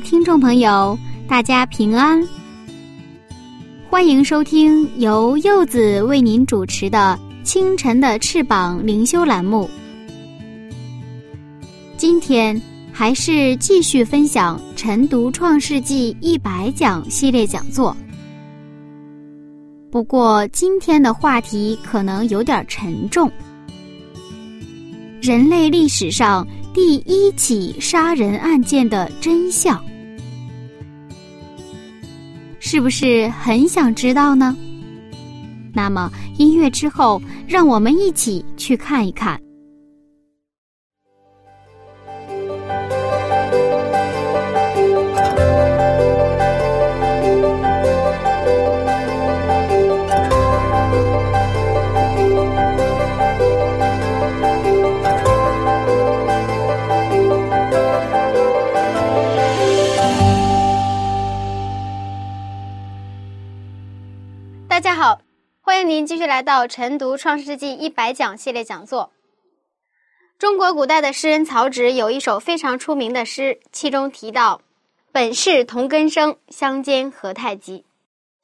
听众朋友，大家平安，欢迎收听由柚子为您主持的《清晨的翅膀》灵修栏目。今天还是继续分享《晨读创世纪》一百讲系列讲座，不过今天的话题可能有点沉重。人类历史上。第一起杀人案件的真相，是不是很想知道呢？那么音乐之后，让我们一起去看一看。来到晨读《创世纪》一百讲系列讲座。中国古代的诗人曹植有一首非常出名的诗，其中提到“本是同根生，相煎何太急”。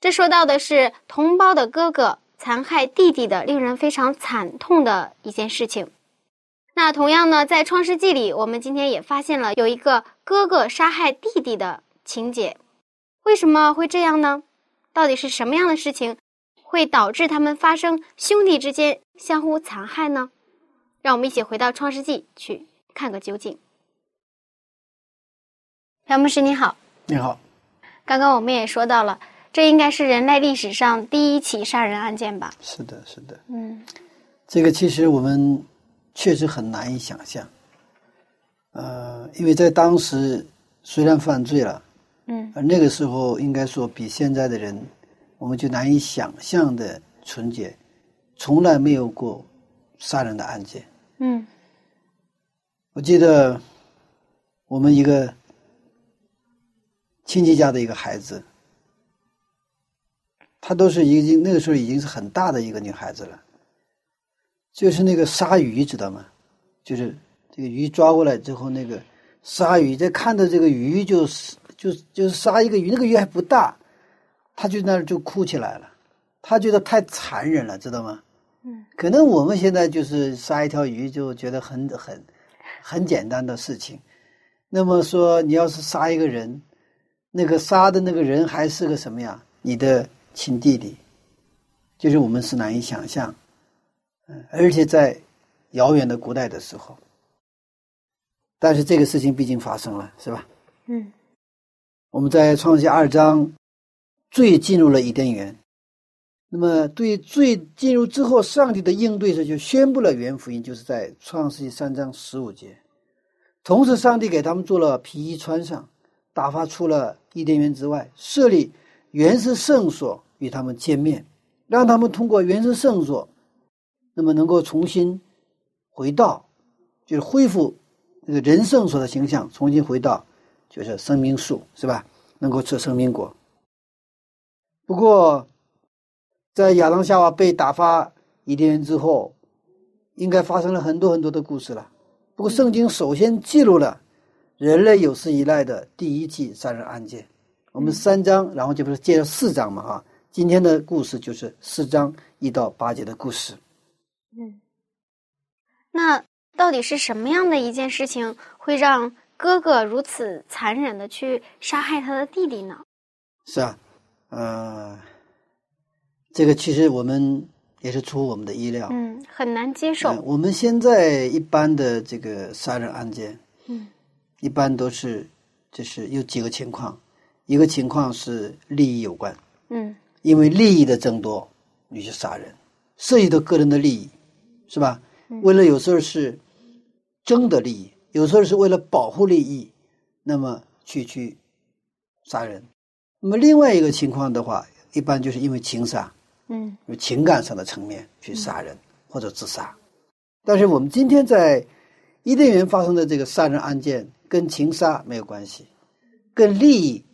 这说到的是同胞的哥哥残害弟弟的令人非常惨痛的一件事情。那同样呢，在《创世纪》里，我们今天也发现了有一个哥哥杀害弟弟的情节。为什么会这样呢？到底是什么样的事情？会导致他们发生兄弟之间相互残害呢？让我们一起回到《创世纪》去看个究竟。朴牧师你好，你好。刚刚我们也说到了，这应该是人类历史上第一起杀人案件吧？是的，是的。嗯，这个其实我们确实很难以想象。呃，因为在当时虽然犯罪了，嗯，而那个时候应该说比现在的人。我们就难以想象的纯洁，从来没有过杀人的案件。嗯，我记得我们一个亲戚家的一个孩子，她都是已经那个时候已经是很大的一个女孩子了，就是那个鲨鱼，知道吗？就是这个鱼抓过来之后，那个鲨鱼，在看到这个鱼，就是就就是杀一个鱼，那个鱼还不大。他就那儿就哭起来了，他觉得太残忍了，知道吗？嗯，可能我们现在就是杀一条鱼就觉得很很很简单的事情，那么说你要是杀一个人，那个杀的那个人还是个什么呀？你的亲弟弟，就是我们是难以想象，嗯，而且在遥远的古代的时候，但是这个事情毕竟发生了，是吧？嗯，我们在创世二章。罪进入了伊甸园，那么对罪进入之后，上帝的应对是就宣布了原福音，就是在创世纪三章十五节。同时，上帝给他们做了皮衣穿上，打发出了伊甸园之外，设立原始圣所与他们见面，让他们通过原始圣所，那么能够重新回到，就是恢复那个人圣所的形象，重新回到就是生命树，是吧？能够吃生命果。不过，在亚当夏娃被打发伊甸园之后，应该发生了很多很多的故事了。不过，圣经首先记录了人类有史以来的第一起杀人案件。我们三章，然后就不是接着四章嘛？哈，今天的故事就是四章一到八节的故事。嗯，那到底是什么样的一件事情会让哥哥如此残忍的去杀害他的弟弟呢？是啊。呃，这个其实我们也是出乎我们的意料，嗯，很难接受。我们现在一般的这个杀人案件，嗯，一般都是就是有几个情况，一个情况是利益有关，嗯，因为利益的争夺，你去杀人，涉及到个人的利益，是吧？为了有时候是争的利益，有时候是为了保护利益，那么去去杀人。那么另外一个情况的话，一般就是因为情杀，嗯有情感上的层面去杀人或者自杀。但是我们今天在伊甸园发生的这个杀人案件，跟情杀没有关系，跟利益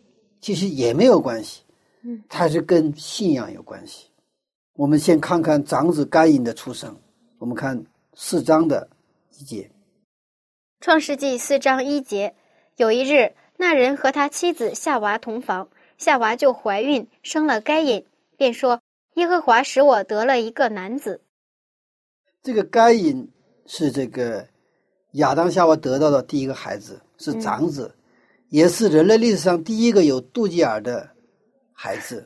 其实也没有关系，嗯，它是跟信仰有关系。我们先看看长子该隐的出生，我们看四章的一节。创世纪四章一节，有一日，那人和他妻子夏娃同房，夏娃就怀孕，生了该隐，便说：“耶和华使我得了一个男子。这个该隐是这个亚当夏娃得到的第一个孩子，是长子，也是人类历史上第一个有肚脐眼的孩子。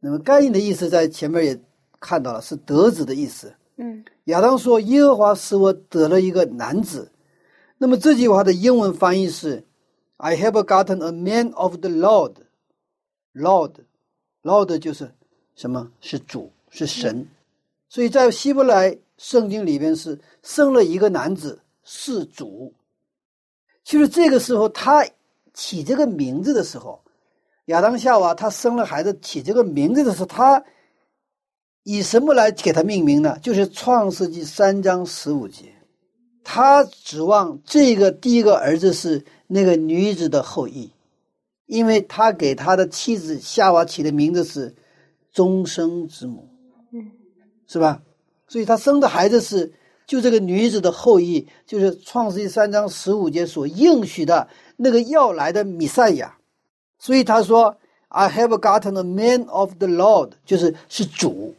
那么该隐的意思在前面也看到了，是得子的意思。”嗯亚当说：“耶和华使我得了一个男子。”那么这句话的英文翻译是：“I have gotten a man of the Lord。Lord，Lord 就是什么？是主，是神。所以在希伯来圣经里边是生了一个男子，是主。其实这个时候他起这个名字的时候，亚当夏娃他生了孩子起这个名字的时候，他以什么来给他命名呢？就是创世纪三章十五节，他指望这个第一个儿子是那个女子的后裔，因为他给他的妻子夏娃起的名字是终生之母，嗯，是吧？所以他生的孩子是就这个女子的后裔，就是创世纪三章十五节所应许的那个要来的弥赛亚。所以他说：“I have gotten a man of the Lord，就是是主。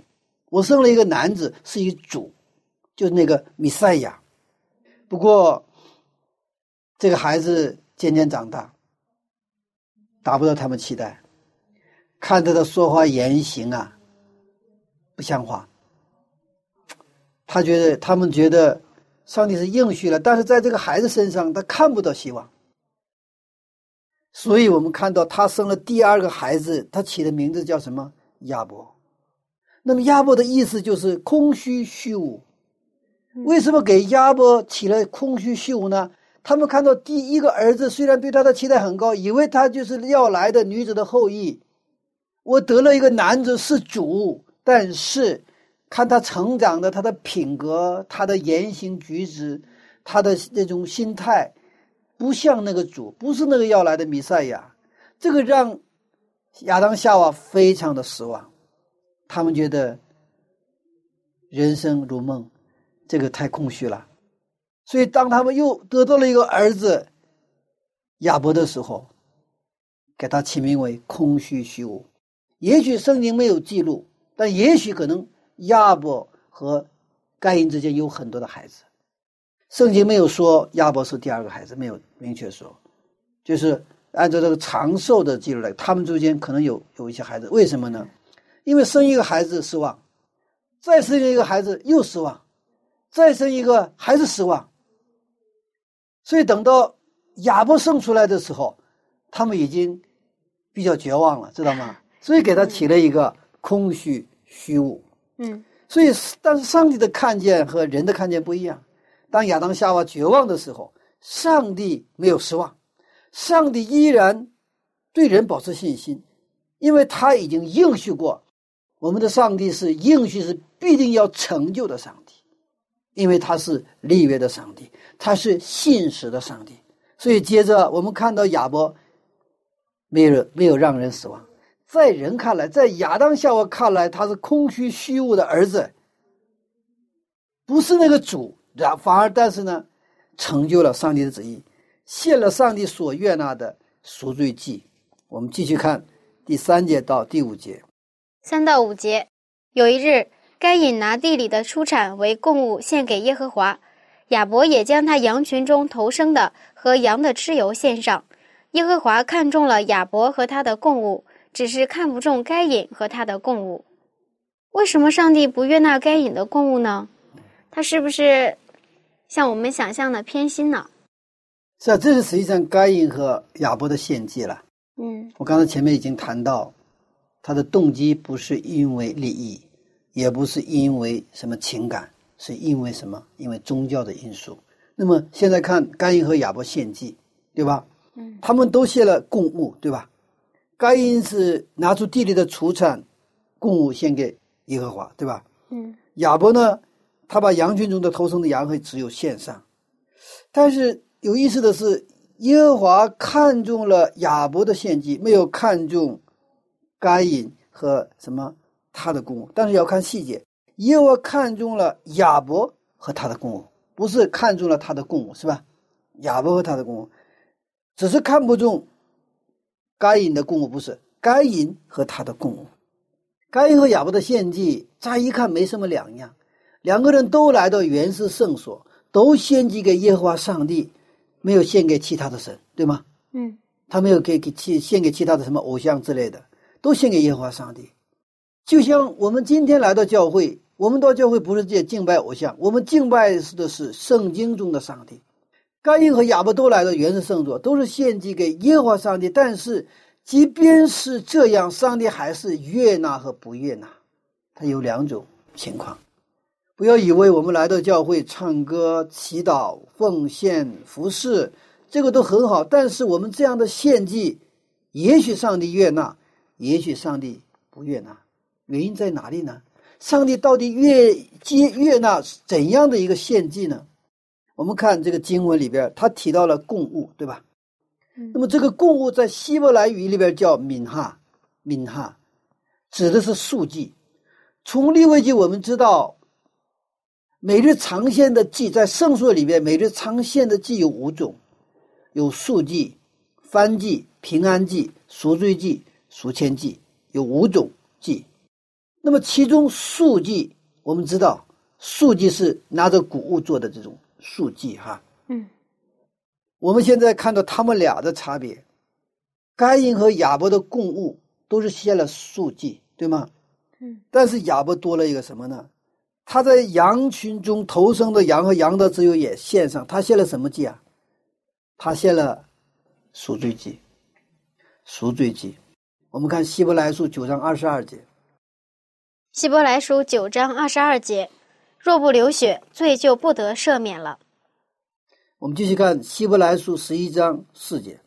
我生了一个男子，是一个主，就是那个弥赛亚。不过，这个孩子渐渐长大，达不到他们期待，看他的说话言行啊，不像话。他觉得他们觉得上帝是应许了，但是在这个孩子身上，他看不到希望。所以我们看到他生了第二个孩子，他起的名字叫什么？亚伯。那么亚伯的意思就是空虚虚无。为什么给亚伯起了空虚虚无呢？他们看到第一个儿子虽然对他的期待很高，以为他就是要来的女子的后裔，我得了一个男子是主，但是看他成长的他的品格、他的言行举止、他的那种心态，不像那个主，不是那个要来的弥赛亚，这个让亚当夏娃非常的失望。他们觉得人生如梦，这个太空虚了。所以，当他们又得到了一个儿子亚伯的时候，给他起名为空虚虚无。也许圣经没有记录，但也许可能亚伯和该隐之间有很多的孩子。圣经没有说亚伯是第二个孩子，没有明确说，就是按照这个长寿的记录来，他们之间可能有有一些孩子。为什么呢？因为生一个孩子失望，再生一个孩子又失望，再生一个还是失望。所以等到亚伯生出来的时候，他们已经比较绝望了，知道吗？所以给他起了一个空虚虚无。嗯所以，但是上帝的看见和人的看见不一样。当亚当夏娃绝望的时候，上帝没有失望，上帝依然对人保持信心，因为他已经应许过，我们的上帝是应许是必定要成就的上帝，因为他是立约的上帝，他是信实的上帝。所以，接着我们看到亚伯没有没有让人死亡。在人看来，在亚当夏娃看来，他是空虚虚无的儿子，不是那个主，然反而但是呢，成就了上帝的旨意，献了上帝所悦纳的赎罪祭。我们继续看第三节到第五节。三到五节，有一日，该隐拿地里的出产为供物献给耶和华，亚伯也将他羊群中头生的和羊的蚩尤献上。耶和华看中了亚伯和他的供物，只是看不中该隐和他的供物。为什么上帝不悦纳该隐的供物呢？他是不是像我们想象的偏心呢？是啊，这是实际上该隐和亚伯的献祭了。嗯我刚才前面已经谈到，他的动机不是因为利益，也不是因为什么情感，是因为什么？因为宗教的因素。那么现在看甘因和亚伯献祭，对吧？嗯，他们都献了供物，对吧？甘因是拿出地里的出产供物献给耶和华，对吧？嗯，亚伯呢，他把羊群中的头生的羊和只有献上，但是有意思的是，耶和华看中了亚伯的献祭，没有看中该隐和什么他的公物。但是要看细节，耶和华看中了亚伯和他的公物，不是看中了他的公物，是吧？亚伯和他的公物，只是看不中该隐的公物，不是该隐和他的公物。该隐和亚伯的献祭，乍一看没什么两样，两个人都来到原始圣所，都献祭给耶和华上帝，没有献给其他的神，对吗？嗯，他没有给给献献给其他的什么偶像之类的，都献给耶和华上帝。就像我们今天来到教会，我们到教会不是借敬拜偶像，我们敬拜的是圣经中的上帝。该隐和亚伯都来到原始圣座，都是献祭给耶和华上帝，但是。即便是这样，上帝还是悦纳和不悦纳，他有两种情况。不要以为我们来到教会唱歌、祈祷、奉献、服侍，这个都很好。但是我们这样的献祭，也许上帝悦纳，也许上帝不悦纳。原因在哪里呢？上帝到底悦接悦纳怎样的一个献祭呢？我们看这个经文里边，他提到了供物，对吧？那么这个供物在希伯来语里边叫敏哈，敏哈，指的是数祭。从立位记我们知道，每日长献的祭在圣所里边，每日长献的祭有五种，有数祭、翻祭、平安祭、赎罪祭、赎愆祭，有五种祭。那么其中数祭，我们知道数祭是拿着谷物做的这种数祭，哈，嗯。我们现在看到他们俩的差别，该隐和亚伯的供物都是献了素祭，对吗？嗯。但是亚伯多了一个什么呢？他在羊群中头生的羊和羊的自由也献上，他献了什么祭啊？他献了赎罪祭。赎罪祭，我们看希伯来书九章二十二节。希伯来书九章二十二节，若不流血，罪就不得赦免了。我们继续看希伯来书十一章四节。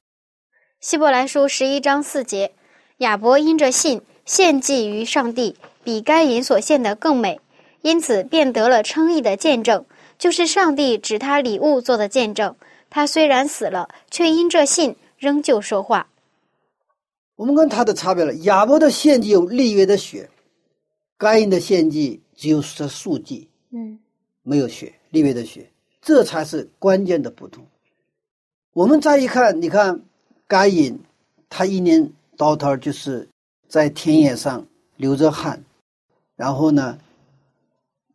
希伯来书十一章四节，亚伯因着信献祭于上帝，比该隐所献的更美，因此便得了称义的见证，就是上帝指他礼物做的见证。他虽然死了，却因这信仍旧说话。我们跟他的差别了，亚伯的献祭有立约的血，该隐的献祭只有是素祭，嗯，没有血，立约的血。这才是关键的不同。我们再一看，你看，该隐他一年到头就是在田野上流着汗，然后呢，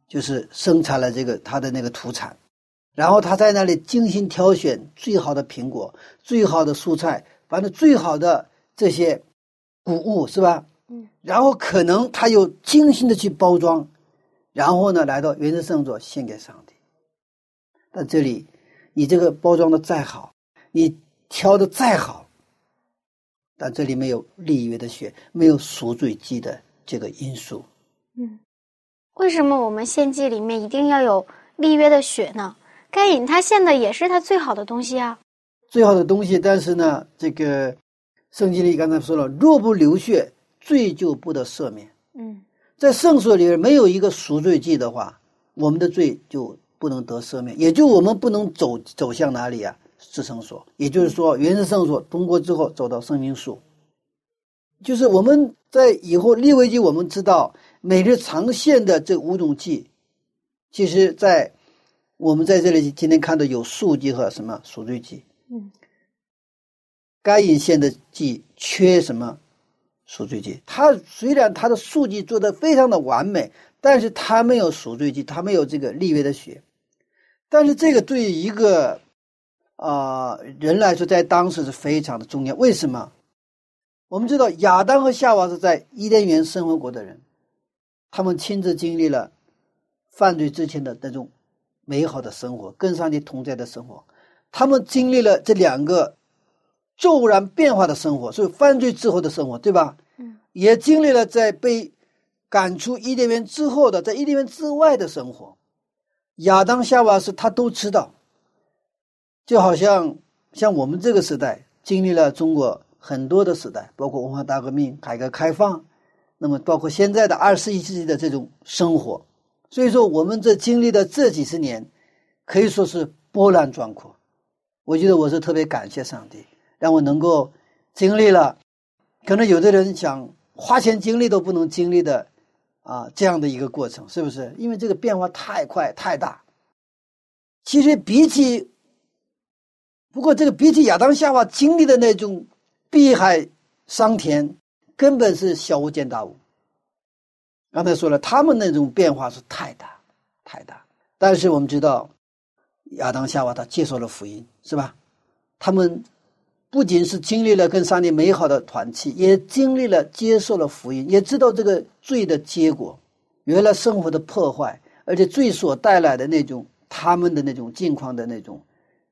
就是生产了这个他的那个土产，然后他在那里精心挑选最好的苹果、最好的蔬菜，反正最好的这些谷物，是吧？嗯。然后可能他又精心的去包装，然后呢，来到原始圣座献给上帝。但这里，你这个包装的再好，你挑的再好，但这里没有立约的血，没有赎罪祭的这个因素。嗯，为什么我们献祭里面一定要有立约的血呢？该隐他献的也是他最好的东西啊，最好的东西。但是呢，这个圣经里刚才说了，若不流血，罪就不得赦免。嗯，在圣所里面没有一个赎罪祭的话，我们的罪就。不能得赦免，也就我们不能走走向哪里啊？至圣所，也就是说，原始圣所通过之后走到圣灵树。就是我们在以后立位记，我们知道每日长线的这五种祭，其实，在我们在这里今天看到有素祭和什么赎罪祭。嗯，该隐献的祭缺什么赎罪祭？他虽然他的数据做的非常的完美，但是他没有赎罪祭，他没有这个立约的血。但是这个对于一个啊人来说，在当时是非常的重要。为什么？我们知道亚当和夏娃是在伊甸园生活过的人，他们亲自经历了犯罪之前的那种美好的生活，跟上帝同在的生活。他们经历了这两个骤然变化的生活，所以犯罪之后的生活，对吧？嗯。也经历了在被赶出伊甸园之后的，在伊甸园之外的生活。亚当夏娃是他都知道，就好像像我们这个时代经历了中国很多的时代，包括文化大革命、改革开放，那么包括现在的二十一世纪的这种生活。所以说，我们这经历的这几十年，可以说是波澜壮阔。我觉得我是特别感谢上帝，让我能够经历了，可能有的人想花钱经历都不能经历的。啊，这样的一个过程是不是？因为这个变化太快太大。其实比起，不过这个比起亚当夏娃经历的那种碧海桑田，根本是小巫见大巫。刚才说了，他们那种变化是太大太大。但是我们知道，亚当夏娃他接受了福音，是吧？他们。不仅是经历了跟上帝美好的团契，也经历了接受了福音，也知道这个罪的结果，原来生活的破坏，而且罪所带来的那种他们的那种境况的那种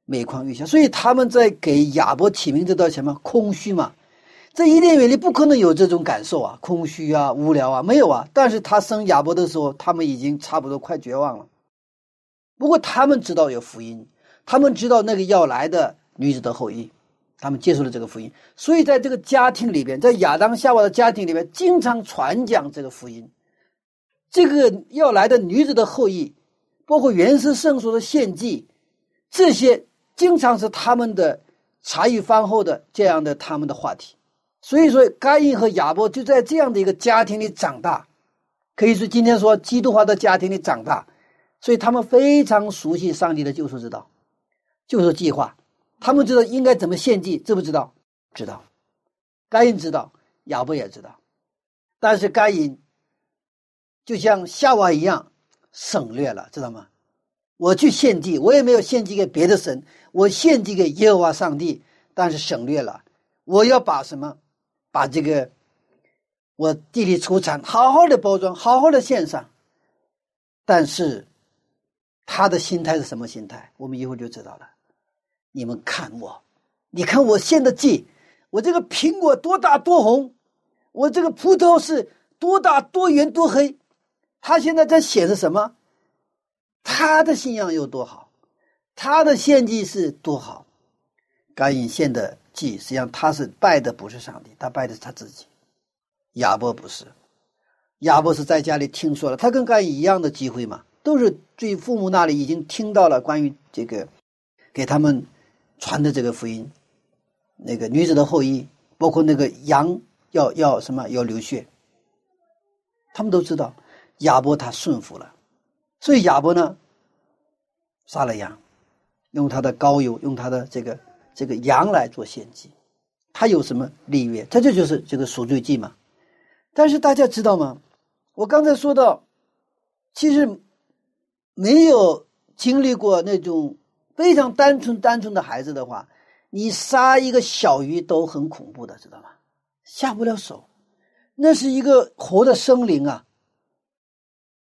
每况愈下。所以他们在给亚伯起名字叫什么？空虚嘛，在伊甸园里不可能有这种感受啊，空虚啊，无聊啊，没有啊。但是他生亚伯的时候，他们已经差不多快绝望了。不过他们知道有福音，他们知道那个要来的女子的后裔。他们接受了这个福音，所以在这个家庭里边，在亚当夏娃的家庭里边，经常传讲这个福音。这个要来的女子的后裔，包括原始圣所的献祭，这些经常是他们的茶余饭后的这样的他们的话题。所以说，该隐和亚伯就在这样的一个家庭里长大，可以说今天说基督化的家庭里长大，所以他们非常熟悉上帝的救赎之道，救赎计划。他们知道应该怎么献祭，知不知道？知道，该隐知道，亚伯也知道，但是该隐就像夏娃一样省略了，知道吗？我去献祭，我也没有献祭给别的神，我献祭给耶和华上帝，但是省略了，我要把什么？把这个我地里出产好好的包装，好好的献上。但是他的心态是什么心态？我们一会儿就知道了。你们看我，你看我献的祭，我这个苹果多大多红，我这个葡萄是多大多圆多黑，他现在在显示什么？他的信仰有多好，他的献祭是多好。该隐献的祭，实际上他是拜的不是上帝，他拜的是他自己。亚伯不是，亚伯是在家里听说了，他跟该隐一样的机会嘛，都是对父母那里已经听到了关于这个，给他们。传的这个福音，那个女子的后裔，包括那个羊要要什么要流血，他们都知道。亚伯他顺服了，所以亚伯呢杀了羊，用他的膏油，用他的这个这个羊来做献祭。他有什么立约？他这就是这个赎罪祭嘛。但是大家知道吗？我刚才说到，其实没有经历过那种。非常单纯单纯的孩子的话，你杀一个小鱼都很恐怖的，知道吗？下不了手，那是一个活的生灵啊。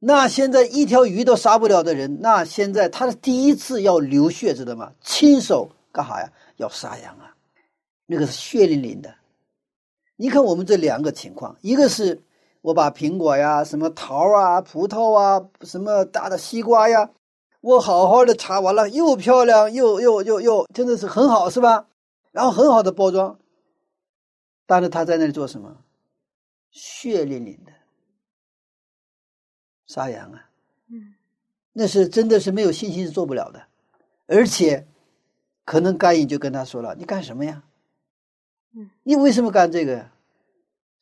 那现在一条鱼都杀不了的人，那现在他的第一次要流血，知道吗？亲手干啥呀？要杀羊啊，那个是血淋淋的。你看我们这两个情况，一个是我把苹果呀、什么桃啊、葡萄啊、什么大的西瓜呀。我好好的查完了，又漂亮又又又又，真的是很好，是吧？然后很好的包装，但是他在那里做什么？血淋淋的杀羊啊！嗯，那是真的是没有信心是做不了的，而且可能甘隐就跟他说了：“你干什么呀？嗯，你为什么干这个？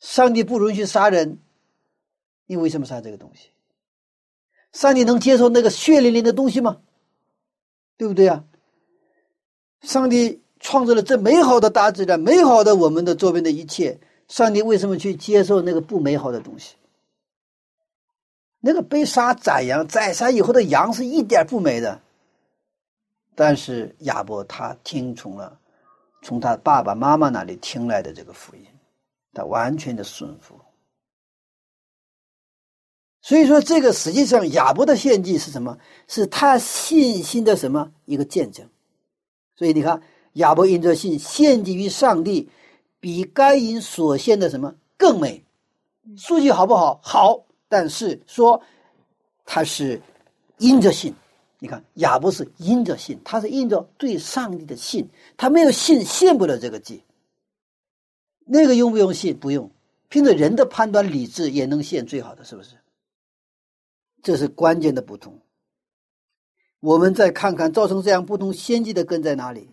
上帝不允许杀人，你为什么杀这个东西？”上帝能接受那个血淋淋的东西吗？对不对啊？上帝创造了这美好的大自然，美好的我们的周边的一切，上帝为什么去接受那个不美好的东西？那个被杀宰羊，宰杀以后的羊是一点不美的。但是亚伯他听从了从他爸爸妈妈那里听来的这个福音，他完全的顺服。所以说，这个实际上亚伯的献祭是什么？是他信心的什么一个见证？所以你看，亚伯因着信献祭于上帝，比该隐所献的什么更美，数据好不好？好，但是说他是因着信。你看，亚伯是因着信，他是因着对上帝的信，他没有信，献不了这个祭。那个用不用信？不用，凭着人的判断理智也能献最好的，是不是？这是关键的不同。我们再看看造成这样不同献祭的根在哪里？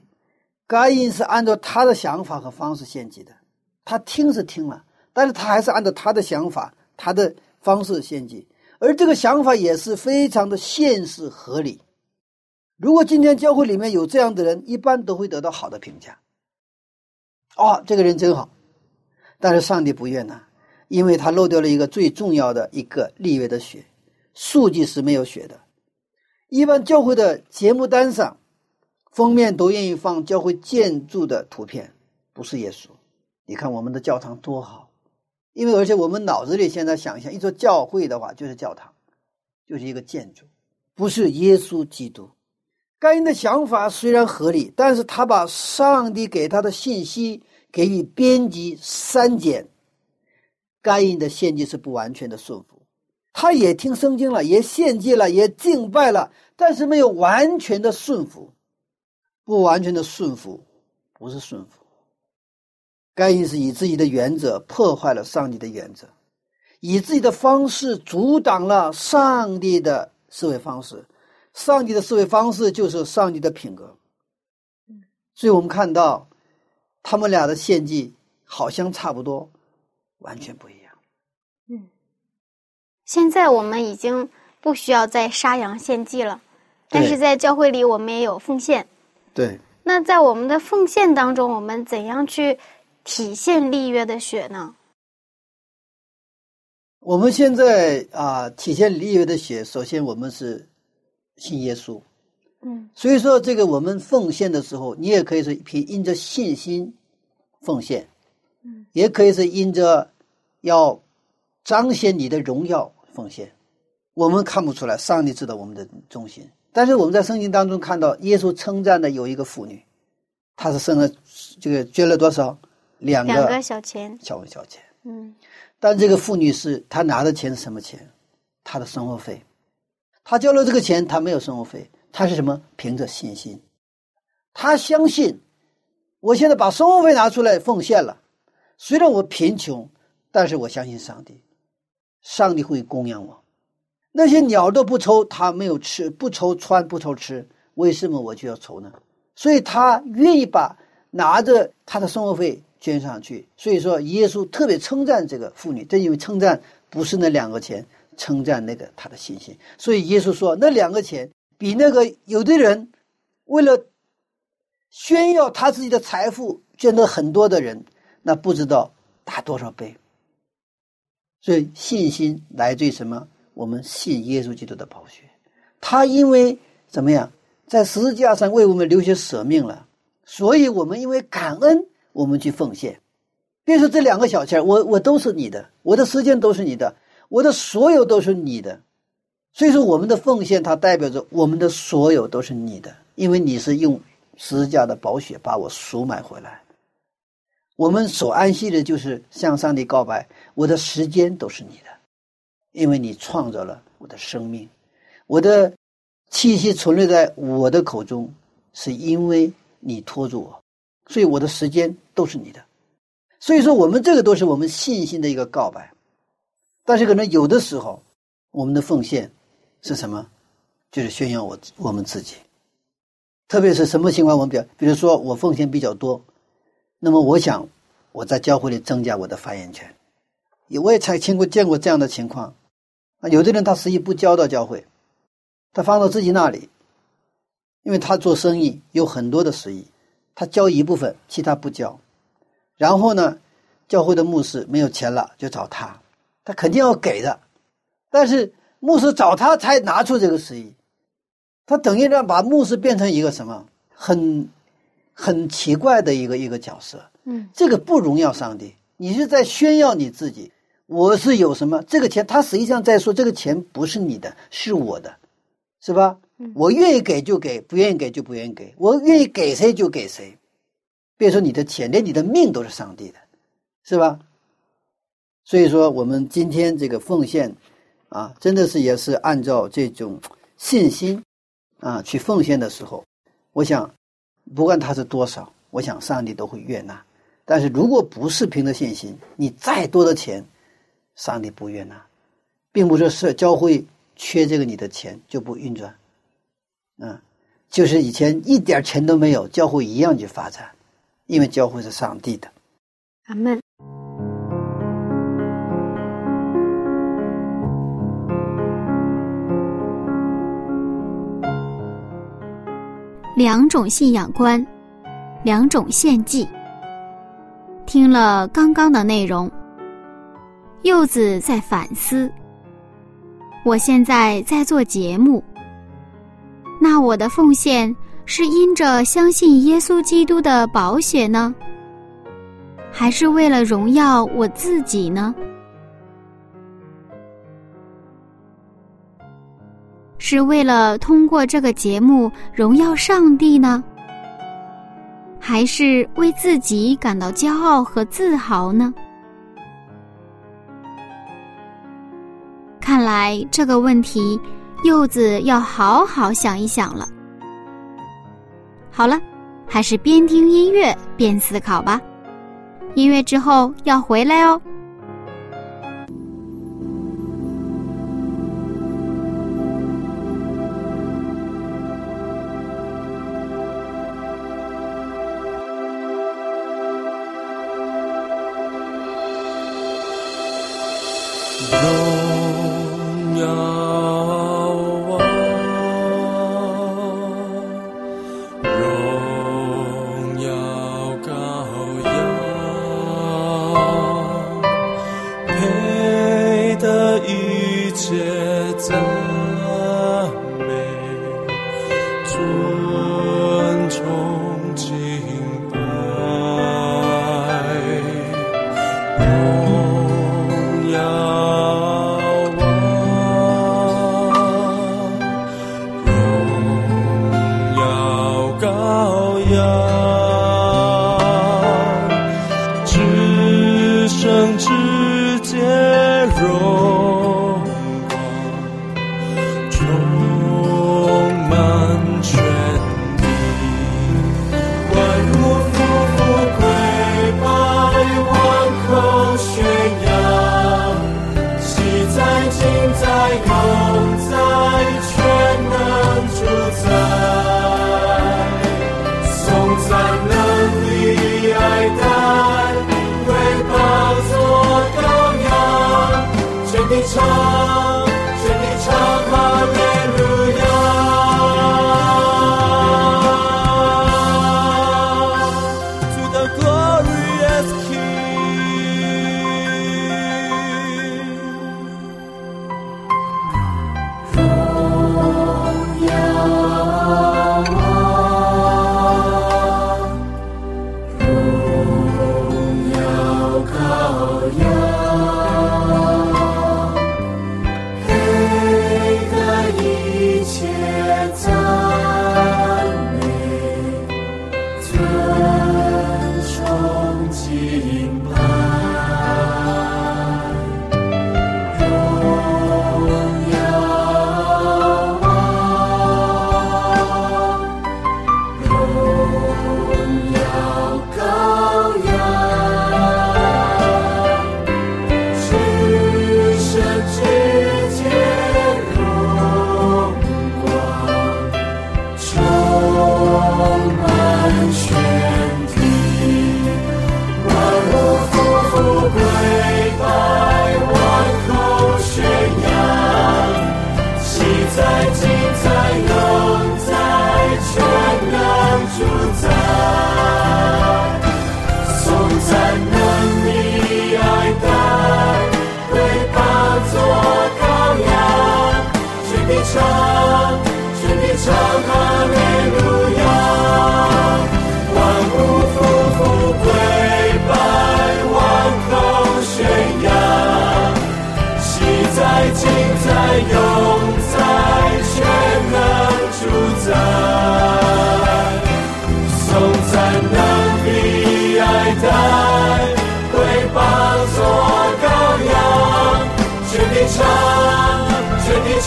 该隐是按照他的想法和方式献祭的，他听是听了，但是他还是按照他的想法、他的方式献祭。而这个想法也是非常的现实合理。如果今天教会里面有这样的人，一般都会得到好的评价。哦，这个人真好。但是上帝不愿呐，因为他漏掉了一个最重要的一个立约的血，数据是没有学的。一般教会的节目单上，封面都愿意放教会建筑的图片，不是耶稣。你看我们的教堂多好。因为而且我们脑子里现在想象，一座教会的话就是教堂，就是一个建筑，不是耶稣基督。该隐的想法虽然合理，但是他把上帝给他的信息给予编辑删减。该隐的献祭是不完全的顺服，他也听圣经了，也献祭了，也敬拜了，但是没有完全的顺服。不完全的顺服，不是顺服。该隐是以自己的原则破坏了上帝的原则，以自己的方式阻挡了上帝的思维方式。上帝的思维方式就是上帝的品格。所以我们看到他们俩的献祭好像差不多，完全不一样。嗯，现在我们已经不需要再杀羊献祭了，但是在教会里我们也有奉献。对。那在我们的奉献当中，我们怎样去？体现立约的血呢？我们现在啊，体现立约的血，首先我们是信耶稣，嗯，所以说这个我们奉献的时候，你也可以是凭因着信心奉献，嗯，也可以是因着要彰显你的荣耀奉献。我们看不出来，上帝知道我们的忠心，但是我们在圣经当中看到，耶稣称赞的有一个妇女，她是生了这个捐了多少？两个小钱，小小钱。嗯，但这个妇女是她拿的钱是什么钱？她的生活费。她交了这个钱，她没有生活费，她是什么？凭着信心，她相信，我现在把生活费拿出来奉献了，虽然我贫穷，但是我相信上帝，上帝会供养我。那些鸟都不愁，他没有吃，不愁穿，不愁吃，为什么我就要愁呢？所以他愿意把拿着他的生活费。捐上去，所以说耶稣特别称赞这个妇女，正因为称赞不是那两个钱，称赞那个他的信心。所以耶稣说，那两个钱比那个有的人为了炫耀他自己的财富捐的很多的人，那不知道大多少倍。所以信心来自于什么？我们信耶稣基督的宝血，他因为怎么样，在十字架上为我们流血舍命了，所以我们因为感恩。我们去奉献，别说这两个小钱我我都是你的，我的时间都是你的，我的所有都是你的，所以说我们的奉献，它代表着我们的所有都是你的，因为你是用十字架的宝血把我赎买回来。我们所安息的就是向上帝告白，我的时间都是你的，因为你创造了我的生命，我的气息存留在我的口中，是因为你托住我。所以我的时间都是你的，所以说我们这个都是我们信心的一个告白，但是可能有的时候，我们的奉献是什么？就是炫耀我我们自己，特别是什么情况？我们比，比如说我奉献比较多，那么我想我在教会里增加我的发言权，也我也才听过见过这样的情况，啊，有的人他实际不交到教会，他放到自己那里，因为他做生意有很多的实意。他交一部分，其他不交。然后呢，教会的牧师没有钱了，就找他，他肯定要给的。但是牧师找他才拿出这个十亿，他等于让把牧师变成一个什么很很奇怪的一个一个角色。嗯，这个不荣耀上帝，你是在炫耀你自己。我是有什么这个钱，他实际上在说这个钱不是你的，是我的，是吧？我愿意给就给，不愿意给就不愿意给。我愿意给谁就给谁，别说你的钱，连你的命都是上帝的，是吧？所以说，我们今天这个奉献啊，真的是也是按照这种信心啊去奉献的时候，我想，不管它是多少，我想上帝都会悦纳。但是如果不是凭着信心，你再多的钱，上帝不悦纳，并不是是教会缺这个你的钱就不运转，嗯，就是以前一点钱都没有，教会一样去发展，因为教会是上帝的。阿门。两种信仰观，两种献祭。听了刚刚的内容，柚子在反思：我现在在做节目，那我的奉献是因着相信耶稣基督的宝血呢，还是为了荣耀我自己呢？是为了通过这个节目荣耀上帝呢？还是为自己感到骄傲和自豪呢？看来这个问题，柚子要好好想一想了。好了，还是边听音乐边思考吧。音乐之后要回来哦。Oh.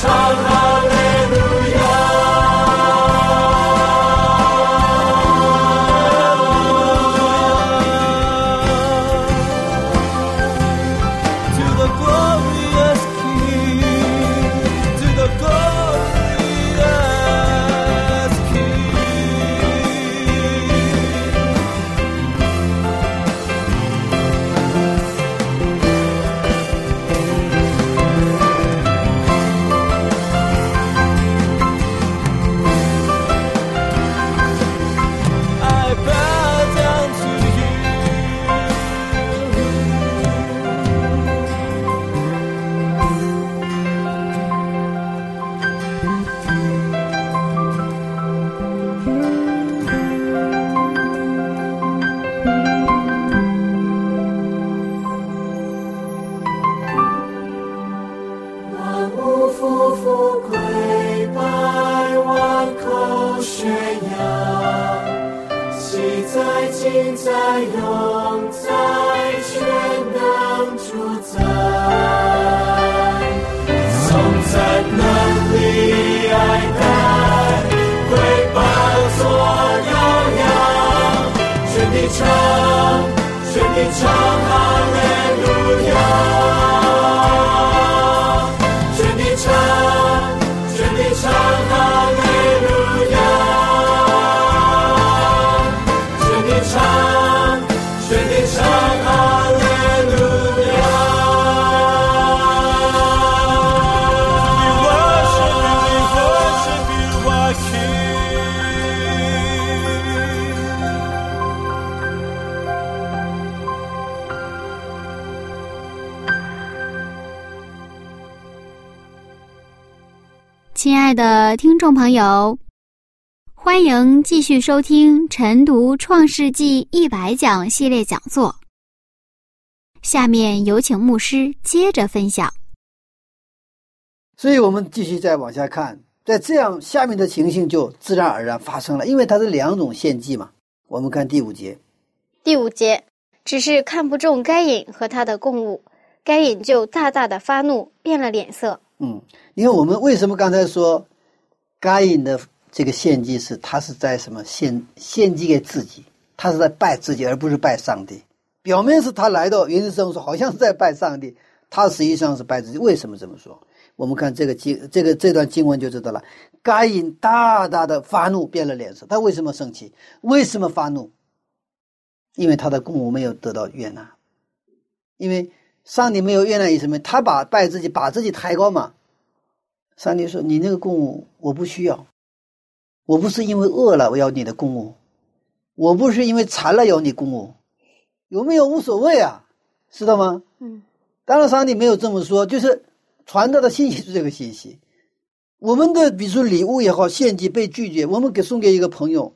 Salvador. in Zion. 爱的听众朋友，欢迎继续收听晨读《创世纪一百讲》系列讲座。下面有请牧师接着分享。所以我们继续再往下看，在这样下面的情形就自然而然发生了，因为它是两种献祭嘛。我们看第五节，第五节只是看不中该隐和他的供物，该隐就大大的发怒，变了脸色。嗯，因为我们为什么刚才说该隐的这个献祭是他是在什么献献祭给自己，他是在拜自己，而不是拜上帝。表面是他来到原始生说好像是在拜上帝，他实际上是拜自己。为什么这么说？我们看这个经这个这段经文就知道了。该隐大大的发怒，变了脸色。他为什么生气？为什么发怒？因为他的供物没有得到悦纳，因为。上帝没有原谅你什么？他把拜自己，把自己抬高嘛。上帝说：“你那个供物我不需要，我不是因为饿了我要你的供物，我不是因为馋了要你供物，有没有无所谓啊？知道吗？”嗯。当然，上帝没有这么说，就是传达的信息是这个信息。我们的比如说礼物也好，献祭被拒绝，我们给送给一个朋友，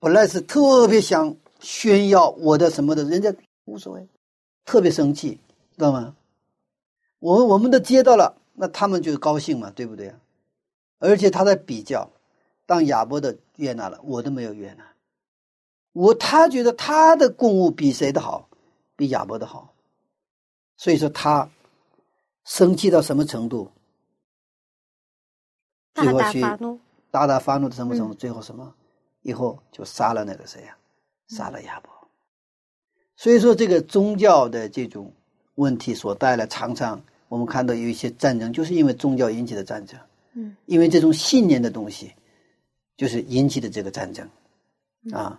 本来是特别想炫耀我的什么的，人家无所谓，特别生气。知道吗？我们我们都接到了，那他们就高兴嘛，对不对？而且他在比较，当亚伯的悦纳了，我都没有悦纳。我他觉得他的供物比谁的好，比亚伯的好，所以说他生气到什么程度？大大发怒，大大发怒的什么程度？最后什么？以后就杀了那个谁呀？杀了亚伯。所以说，这个宗教的这种。问题所带来，常常我们看到有一些战争，就是因为宗教引起的战争。嗯，因为这种信念的东西，就是引起的这个战争。啊，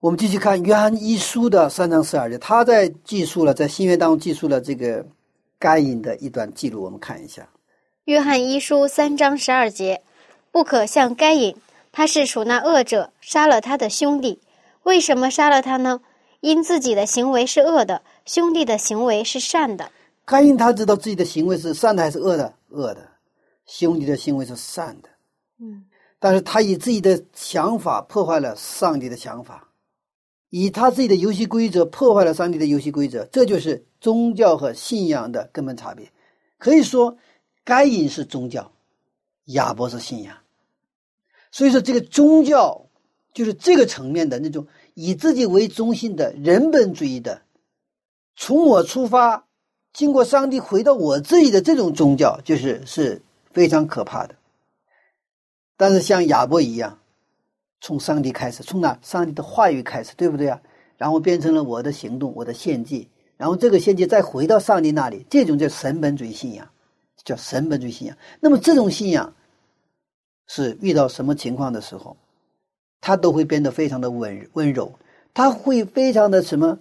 我们继续看约翰一书的三章十二节，他在记述了在新约当中记述了这个该隐的一段记录，我们看一下。约翰一书三章十二节，不可像该隐，他是属那恶者，杀了他的兄弟。为什么杀了他呢？因自己的行为是恶的。兄弟的行为是善的，该隐他知道自己的行为是善的还是恶的？恶的，兄弟的行为是善的。嗯，但是他以自己的想法破坏了上帝的想法，以他自己的游戏规则破坏了上帝的游戏规则，这就是宗教和信仰的根本差别。可以说，该隐是宗教，亚伯是信仰。所以说，这个宗教就是这个层面的那种以自己为中心的人本主义的。从我出发，经过上帝回到我自己的这种宗教，就是是非常可怕的。但是像亚伯一样，从上帝开始，从哪上帝的话语开始，对不对啊？然后变成了我的行动，我的献祭，然后这个献祭再回到上帝那里，这种叫神本主义信仰，叫神本主义信仰。那么这种信仰是遇到什么情况的时候，他都会变得非常的温温柔，他会非常的什么？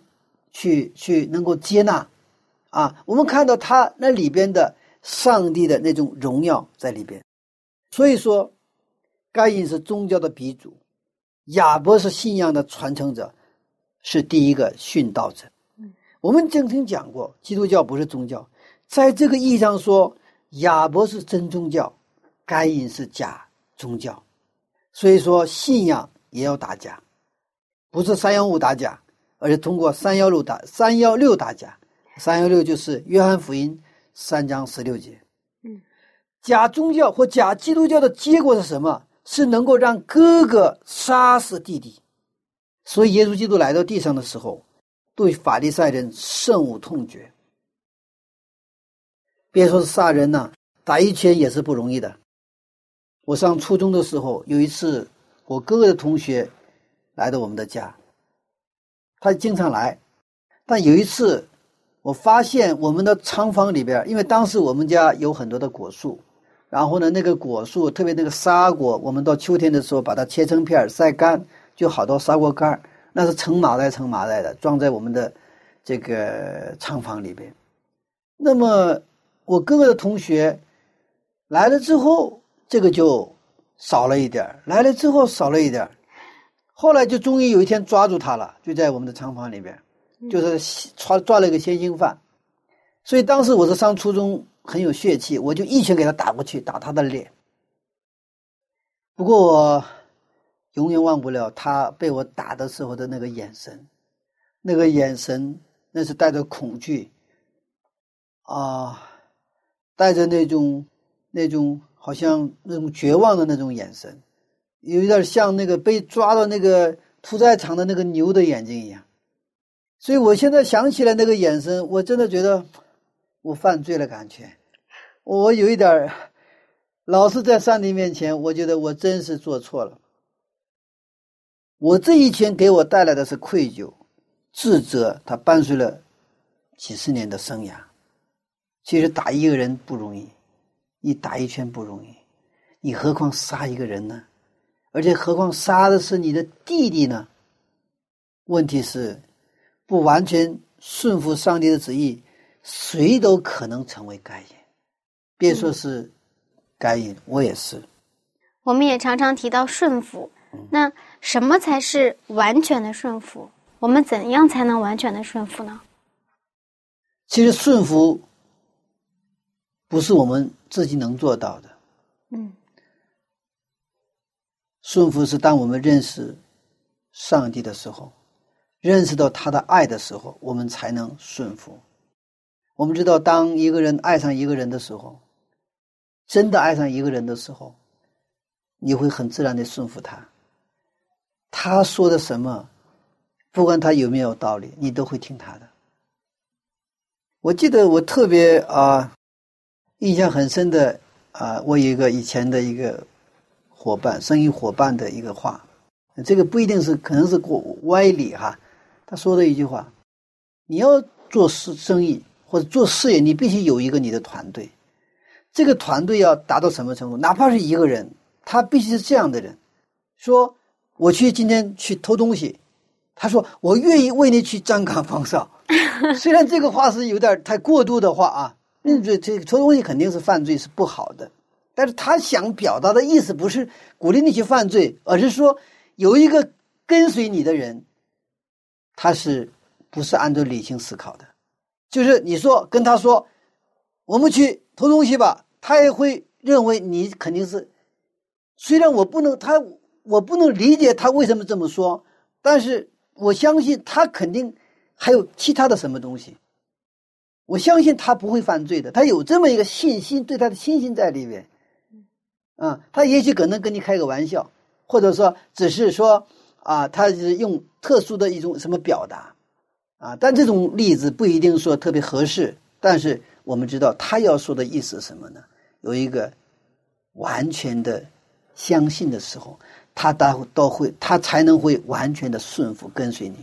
去去能够接纳，啊，我们看到他那里边的上帝的那种荣耀在里边，所以说，该隐是宗教的鼻祖，亚伯是信仰的传承者，是第一个殉道者。我们曾经讲过，基督教不是宗教，在这个意义上说，亚伯是真宗教，该隐是假宗教，所以说信仰也要打假，不是三幺五打假。而且通过三幺六打三幺六打假，三幺六就是约翰福音三章十六节。嗯，假宗教或假基督教的结果是什么？是能够让哥哥杀死弟弟。所以耶稣基督来到地上的时候，对法利赛人深恶痛绝。别说是杀人呐，打一拳也是不容易的。我上初中的时候，有一次我哥哥的同学来到我们的家。他经常来。但有一次，我发现我们的仓房里边，因为当时我们家有很多的果树，然后呢，那个果树，特别那个沙果，我们到秋天的时候把它切成片晒干，就好多沙果干那是成麻袋成麻袋的，装在我们的这个仓房里边。那么我哥哥的同学来了之后，这个就少了一点来了之后少了一点后来就终于有一天抓住他了，就在我们的仓房里边，就是抓抓了一个先行犯。所以当时我是上初中，很有血气，我就一拳给他打过去，打他的脸。不过我。永远忘不了他被我打的时候的那个眼神，那个眼神那是带着恐惧，啊，带着那种那种好像那种绝望的那种眼神，有点像那个被抓到那个屠宰场的那个牛的眼睛一样。所以我现在想起来那个眼神，我真的觉得我犯罪了，感觉我有一点老是在上帝面前，我觉得我真是做错了。我这一拳给我带来的是愧疚、自责，它伴随了几十年的生涯。其实打一个人不容易，你打一拳不容易，你何况杀一个人呢？而且何况杀的是你的弟弟呢？问题是，不完全顺服上帝的旨意，谁都可能成为该隐。别说是该隐，我也是。我们也常常提到顺服。那什么才是完全的顺服？我们怎样才能完全的顺服呢？其实顺服不是我们自己能做到的。嗯，顺服是当我们认识上帝的时候，认识到他的爱的时候，我们才能顺服。我们知道，当一个人爱上一个人的时候，真的爱上一个人的时候，你会很自然的顺服他。他说的什么，不管他有没有道理，你都会听他的。我记得我特别啊，印象很深的啊，我有一个以前的一个伙伴，生意伙伴的一个话，这个不一定是，可能是过歪理哈。他说的一句话：你要做事生意或者做事业，你必须有一个你的团队。这个团队要达到什么程度？哪怕是一个人，他必须是这样的人，说。我去今天去偷东西，他说我愿意为你去站岗防哨。虽然这个话是有点太过度的话啊，嗯，这这偷东西肯定是犯罪，是不好的。但是他想表达的意思不是鼓励你去犯罪，而是说有一个跟随你的人，他是不是按照理性思考的？就是你说跟他说，我们去偷东西吧，他也会认为你肯定是。虽然我不能他。我不能理解他为什么这么说，但是我相信他肯定还有其他的什么东西。我相信他不会犯罪的，他有这么一个信心，对他的信心在里面。啊，他也许可能跟你开个玩笑，或者说只是说啊，他是用特殊的一种什么表达啊，但这种例子不一定说特别合适。但是我们知道他要说的意思是什么呢？有一个完全的相信的时候。他都都会，他才能会完全的顺服跟随你，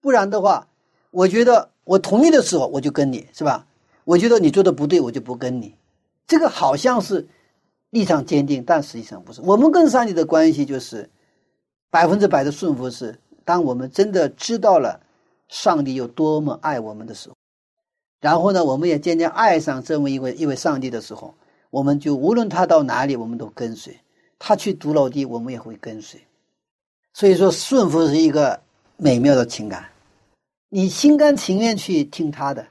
不然的话，我觉得我同意的时候我就跟你是吧？我觉得你做的不对，我就不跟你。这个好像是立场坚定，但实际上不是。我们跟上帝的关系就是百分之百的顺服，是当我们真的知道了上帝有多么爱我们的时候，然后呢，我们也渐渐爱上这么一位一位上帝的时候，我们就无论他到哪里，我们都跟随。他去独老地，我们也会跟随。所以说，顺服是一个美妙的情感，你心甘情愿去听他的，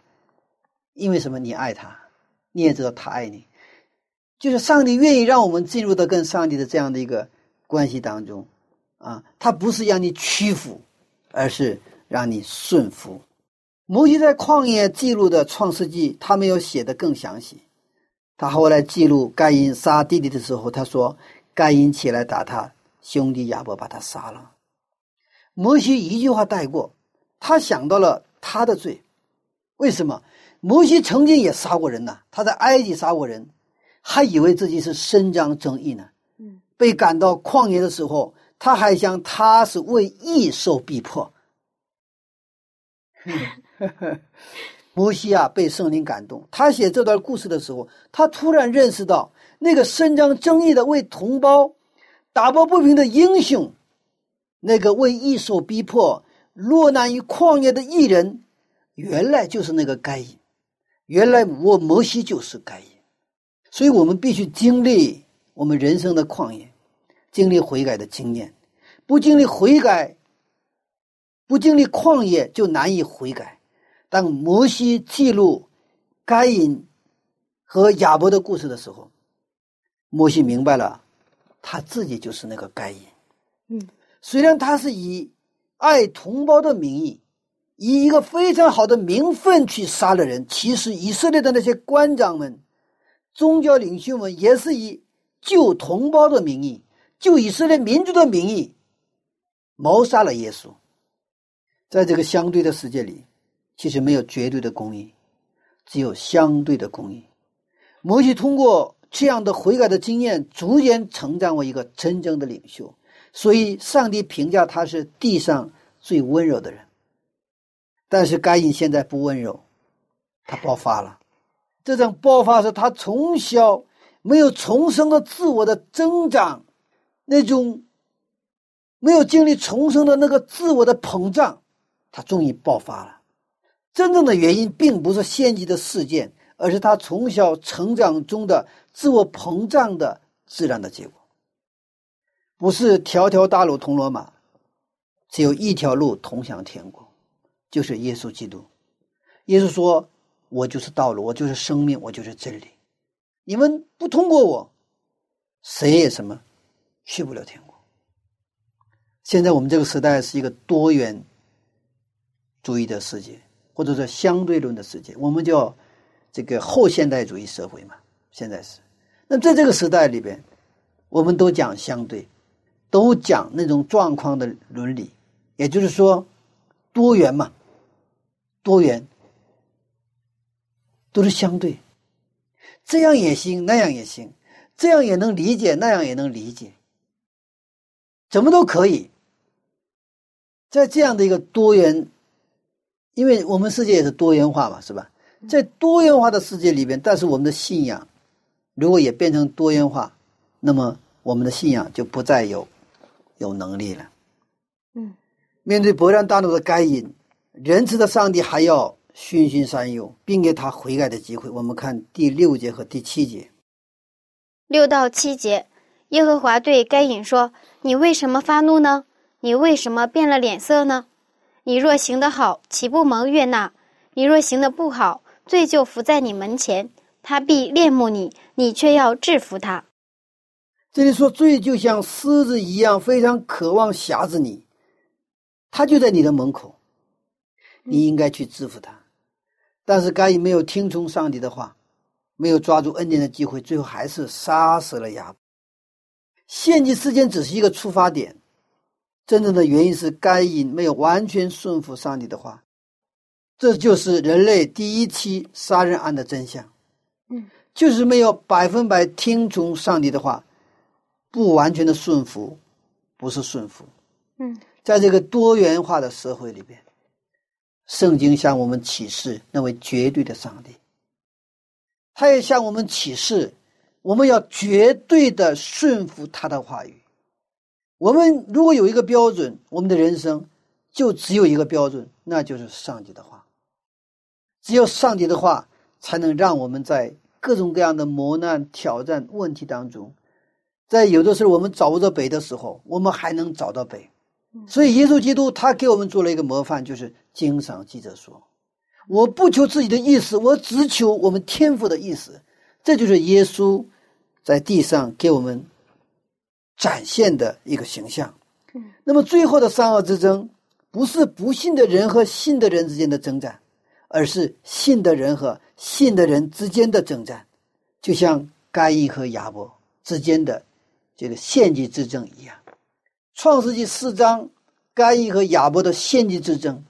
因为什么？你爱他，你也知道他爱你，就是上帝愿意让我们进入到跟上帝的这样的一个关系当中啊。他不是让你屈服，而是让你顺服。摩西在旷野记录的创世纪，他没有写的更详细。他后来记录该因杀弟弟的时候，他说。该因起来打他兄弟亚伯，把他杀了。摩西一句话带过，他想到了他的罪。为什么？摩西曾经也杀过人呐，他在埃及杀过人，还以为自己是伸张正义呢。嗯被赶到旷野的时候，他还想他是为义受逼迫。摩西啊，被圣灵感动，他写这段故事的时候，他突然认识到，那个伸张正义的为同胞打抱不平的英雄，那个为义受逼迫、落难于旷野的艺人，原来就是那个该隐。原来我摩西就是该隐，所以我们必须经历我们人生的旷野，经历悔改的经验。不经历悔改，不经历旷野，就难以悔改。当摩西记录该隐和亚伯的故事的时候，摩西明白了，他自己就是那个该隐。嗯，虽然他是以爱同胞的名义，以一个非常好的名分去杀了人，其实以色列的那些官长们、宗教领袖们也是以救同胞的名义、救以色列民族的名义。谋杀了耶稣，在这个相对的世界里，其实没有绝对的公义，只有相对的公义。摩西通过这样的悔改的经验，逐渐成长为一个真正的领袖。所以，上帝评价他是地上最温柔的人。但是，该隐现在不温柔，他爆发了。这种爆发是他从小没有重生的自我的增长，那种。没有经历重生的那个自我的膨胀，他终于爆发了。真正的原因并不是献祭的事件，而是他从小成长中的自我膨胀的自然的结果。不是条条大路通罗马，只有一条路通向天国，就是耶稣基督。耶稣说：“我就是道路，我就是生命，我就是真理。你们不通过我，谁也什么去不了天国。”现在我们这个时代是一个多元主义的世界，或者说相对论的世界，我们叫这个后现代主义社会嘛。现在是，那在这个时代里边，我们都讲相对，都讲那种状况的伦理，也就是说多元嘛，多元都是相对，这样也行，那样也行，这样也能理解，那样也能理解，怎么都可以。在这样的一个多元，因为我们世界也是多元化嘛，是吧？在多元化的世界里边，但是我们的信仰如果也变成多元化，那么我们的信仰就不再有有能力了。嗯，面对勃然大怒的该隐，仁慈的上帝还要循循善诱，并给他悔改的机会。我们看第六节和第七节，六到七节，耶和华对该隐说：“你为什么发怒呢？”你为什么变了脸色呢？你若行得好，岂不蒙悦纳？你若行得不好，罪就伏在你门前，他必恋慕你，你却要制服他。这里说罪就像狮子一样，非常渴望辖制你，他就在你的门口，你应该去制服他。但是该隐没有听从上帝的话，没有抓住恩典的机会，最后还是杀死了亚伯。献祭事件只是一个出发点。真正的原因是该隐没有完全顺服上帝的话，这就是人类第一期杀人案的真相。嗯，就是没有百分百听从上帝的话，不完全的顺服，不是顺服。嗯，在这个多元化的社会里边，圣经向我们启示那位绝对的上帝，他也向我们启示，我们要绝对的顺服他的话语。我们如果有一个标准，我们的人生就只有一个标准，那就是上帝的话。只有上帝的话，才能让我们在各种各样的磨难、挑战、问题当中，在有的时候我们找不到北的时候，我们还能找到北。所以，耶稣基督他给我们做了一个模范，就是经常记着说：“我不求自己的意思，我只求我们天父的意思。”这就是耶稣在地上给我们。展现的一个形象。嗯，那么最后的善恶之争，不是不信的人和信的人之间的征战，而是信的人和信的人之间的征战，就像该隐和亚伯之间的这个献祭之争一样。创世纪四章，该隐和亚伯的献祭之争，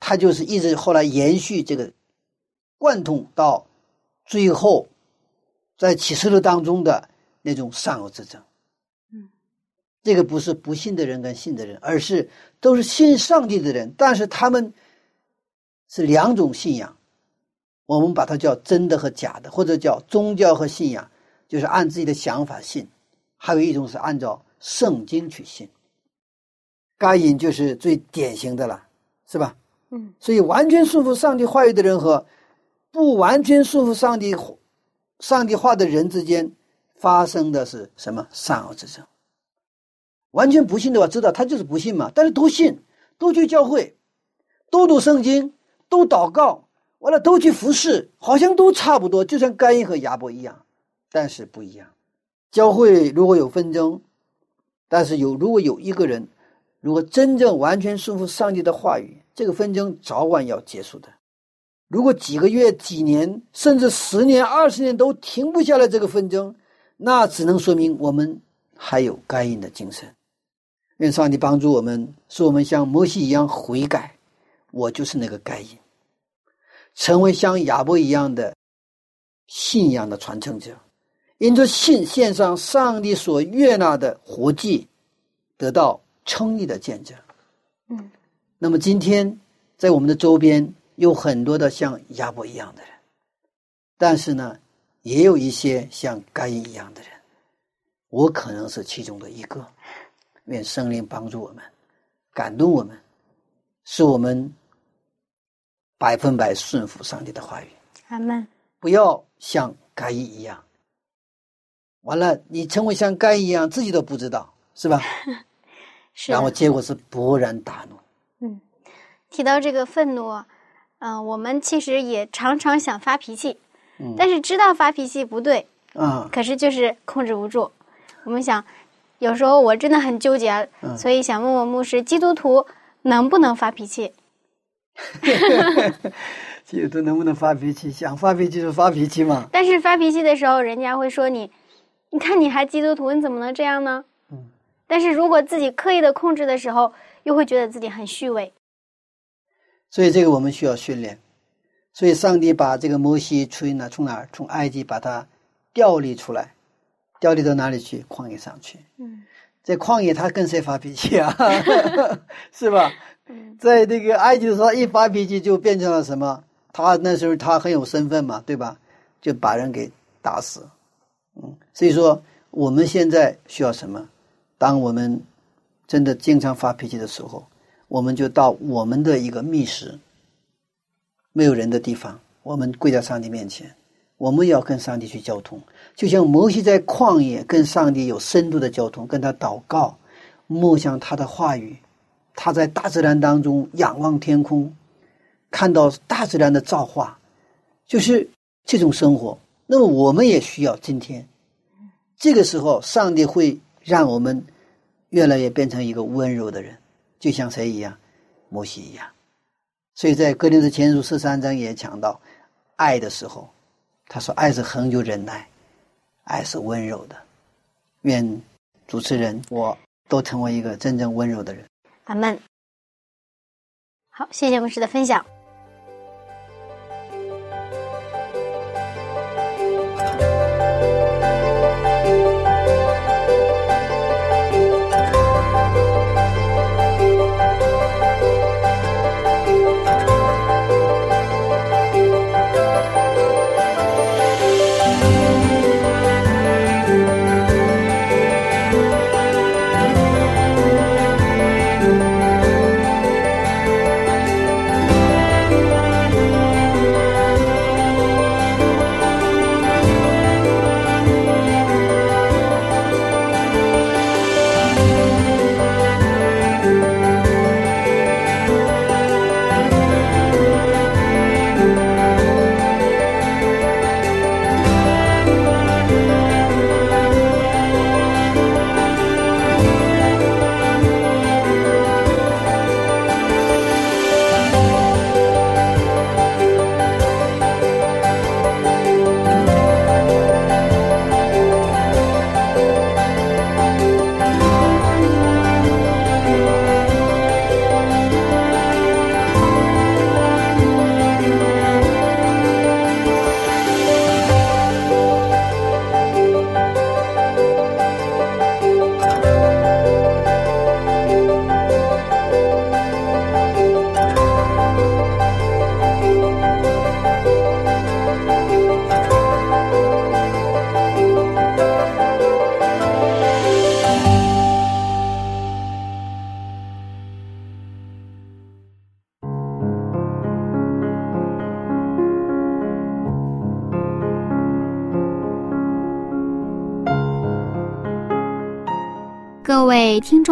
他就是一直后来延续这个贯通到最后，在启示录当中的那种善恶之争。嗯这个不是不信的人跟信的人，而是都是信上帝的人，但是他们是两种信仰，我们把它叫真的和假的，或者叫宗教和信仰，就是按自己的想法信；还有一种是按照圣经去信。该隐就是最典型的了，是吧？嗯，所以完全顺服上帝话语的人和不完全顺服上帝上帝话的人之间发生的是什么善恶之争？完全不信的话，知道他就是不信嘛。但是都信，都去教会，都读圣经，都祷告，完了都去服侍，好像都差不多，就像该隐和亚伯一样，但是不一样。教会如果有纷争，但是有如果有一个人。如果真正完全顺服上帝的话语，这个纷争早晚要结束的。如果几个月、几年，甚至十年、二十年都停不下来这个纷争，那只能说明我们还有该隐的精神。愿上帝帮助我们，使我们像摩西一样悔改。我就是那个该隐，成为像亚伯一样的信仰的传承者，因着信献上上帝所悦纳的活祭，得到。称义的见证，嗯，那么今天在我们的周边有很多的像亚伯一样的人，但是呢，也有一些像该隐一样的人，我可能是其中的一个。愿圣灵帮助我们，感动我们，使我们百分百顺服上帝的话语。阿门。不要像该隐一样，完了你成为像该一样，自己都不知道，是吧？是然后结果是勃然大怒。嗯，提到这个愤怒，嗯，我们其实也常常想发脾气，嗯，但是知道发脾气不对，啊，可是就是控制不住。我们想，有时候我真的很纠结，嗯所以想问问牧师，基督徒能不能发脾气？基督徒能不能发脾气？想发脾气就发脾气嘛。但是发脾气的时候，人家会说你，你看你还基督徒，你怎么能这样呢？嗯但是如果自己刻意的控制的时候，又会觉得自己很虚伪。所以这个我们需要训练。所以上帝把这个摩西从哪从哪儿从埃及把他调离出来，调离到哪里去？旷野上去。嗯，在旷野他跟谁发脾气啊？是吧？嗯，在那个埃及的时候，一发脾气就变成了什么？他那时候他很有身份嘛，对吧？就把人给打死。所以说我们现在需要什么？当我们真的经常发脾气的时候，我们就到我们的一个密室，没有人的地方，我们跪在上帝面前，我们要跟上帝去交通，就像摩西在旷野跟上帝有深度的交通，跟他祷告，默想他的话语，他在大自然当中仰望天空，看到大自然的造化，就是这种生活。那么我们也需要今天，这个时候上帝会。让我们越来越变成一个温柔的人，就像谁一样，摩西一样。所以在《哥林的前书》十三章也讲到，爱的时候，他说：“爱是恒久忍耐，爱是温柔的。”愿主持人我都成为一个真正温柔的人。阿门。好，谢谢牧师的分享。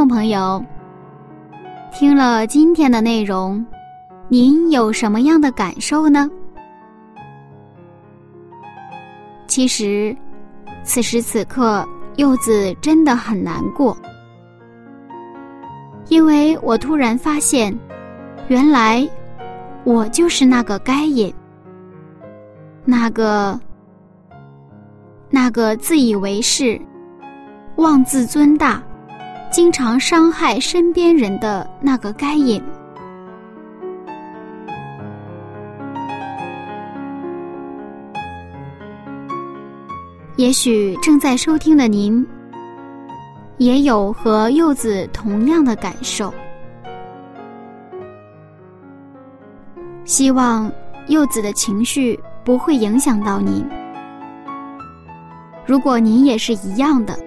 朋友，听了今天的内容，您有什么样的感受呢？其实，此时此刻，柚子真的很难过，因为我突然发现，原来我就是那个该隐，那个。那个自以为是、妄自尊大、经常伤害身边人的那个该隐，也许正在收听的您，也有和柚子同样的感受。希望柚子的情绪不会影响到您。如果您也是一样的，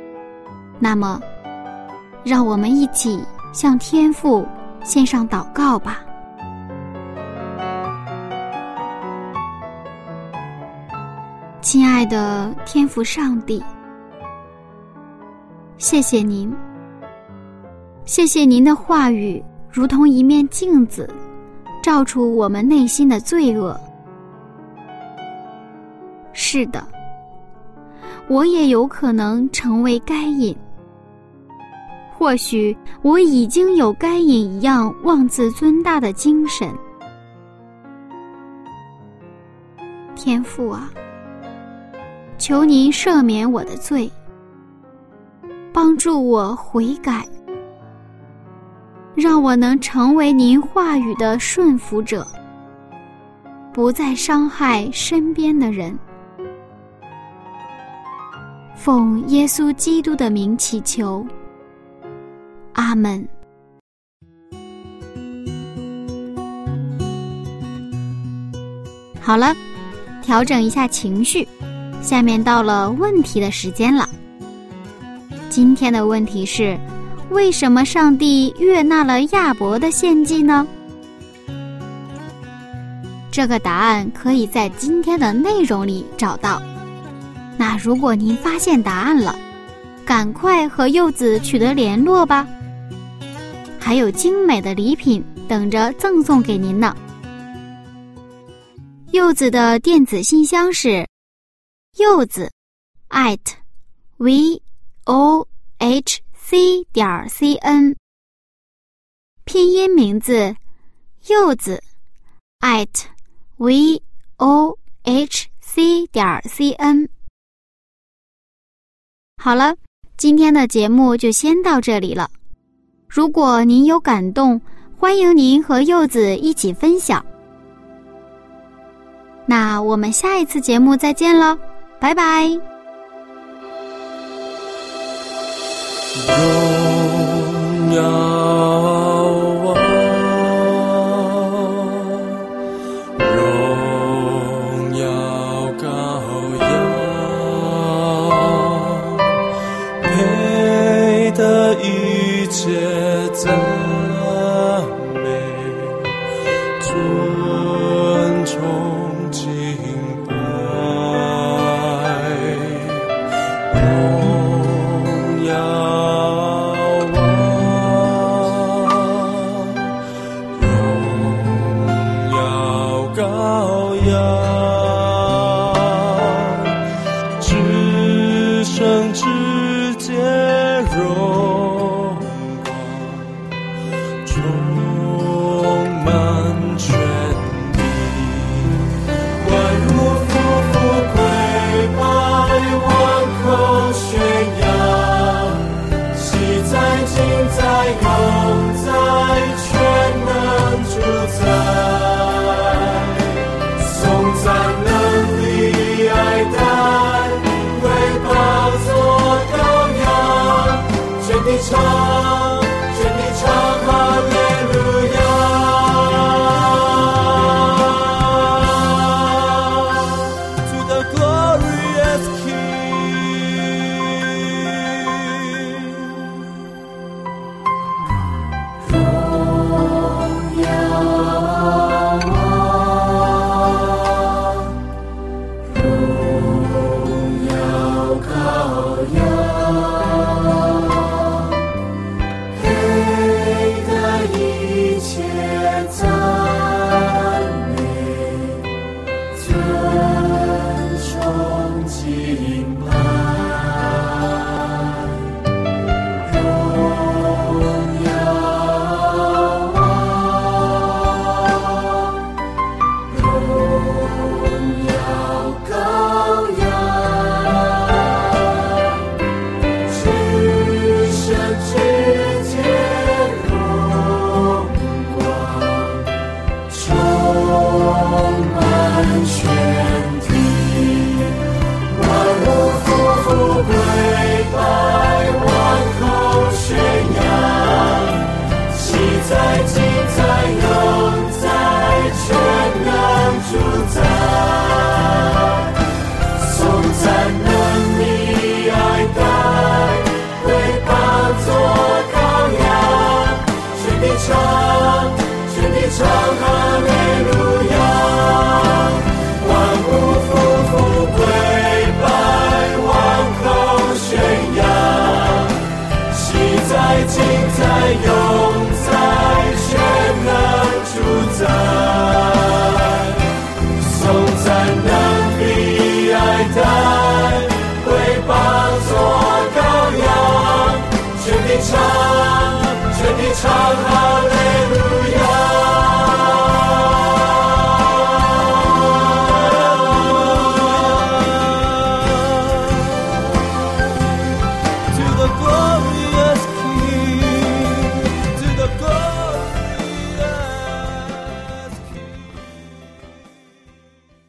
那么，让我们一起向天父献上祷告吧。亲爱的天父上帝，谢谢您，谢谢您的话语如同一面镜子，照出我们内心的罪恶。是的。我也有可能成为该隐，或许我已经有该隐一样妄自尊大的精神。天父啊，求您赦免我的罪，帮助我悔改，让我能成为您话语的顺服者，不再伤害身边的人。奉耶稣基督的名祈求，他们。好了，调整一下情绪，下面到了问题的时间了。今天的问题是：为什么上帝悦纳了亚伯的献祭呢？这个答案可以在今天的内容里找到。那如果您发现答案了，赶快和柚子取得联络吧。还有精美的礼品等着赠送给您呢。柚子的电子信箱是柚子 at v o h c 点 c n，拼音名字柚子 at v o h c 点 c n。好了，今天的节目就先到这里了。如果您有感动，欢迎您和柚子一起分享。那我们下一次节目再见了，拜拜。荣耀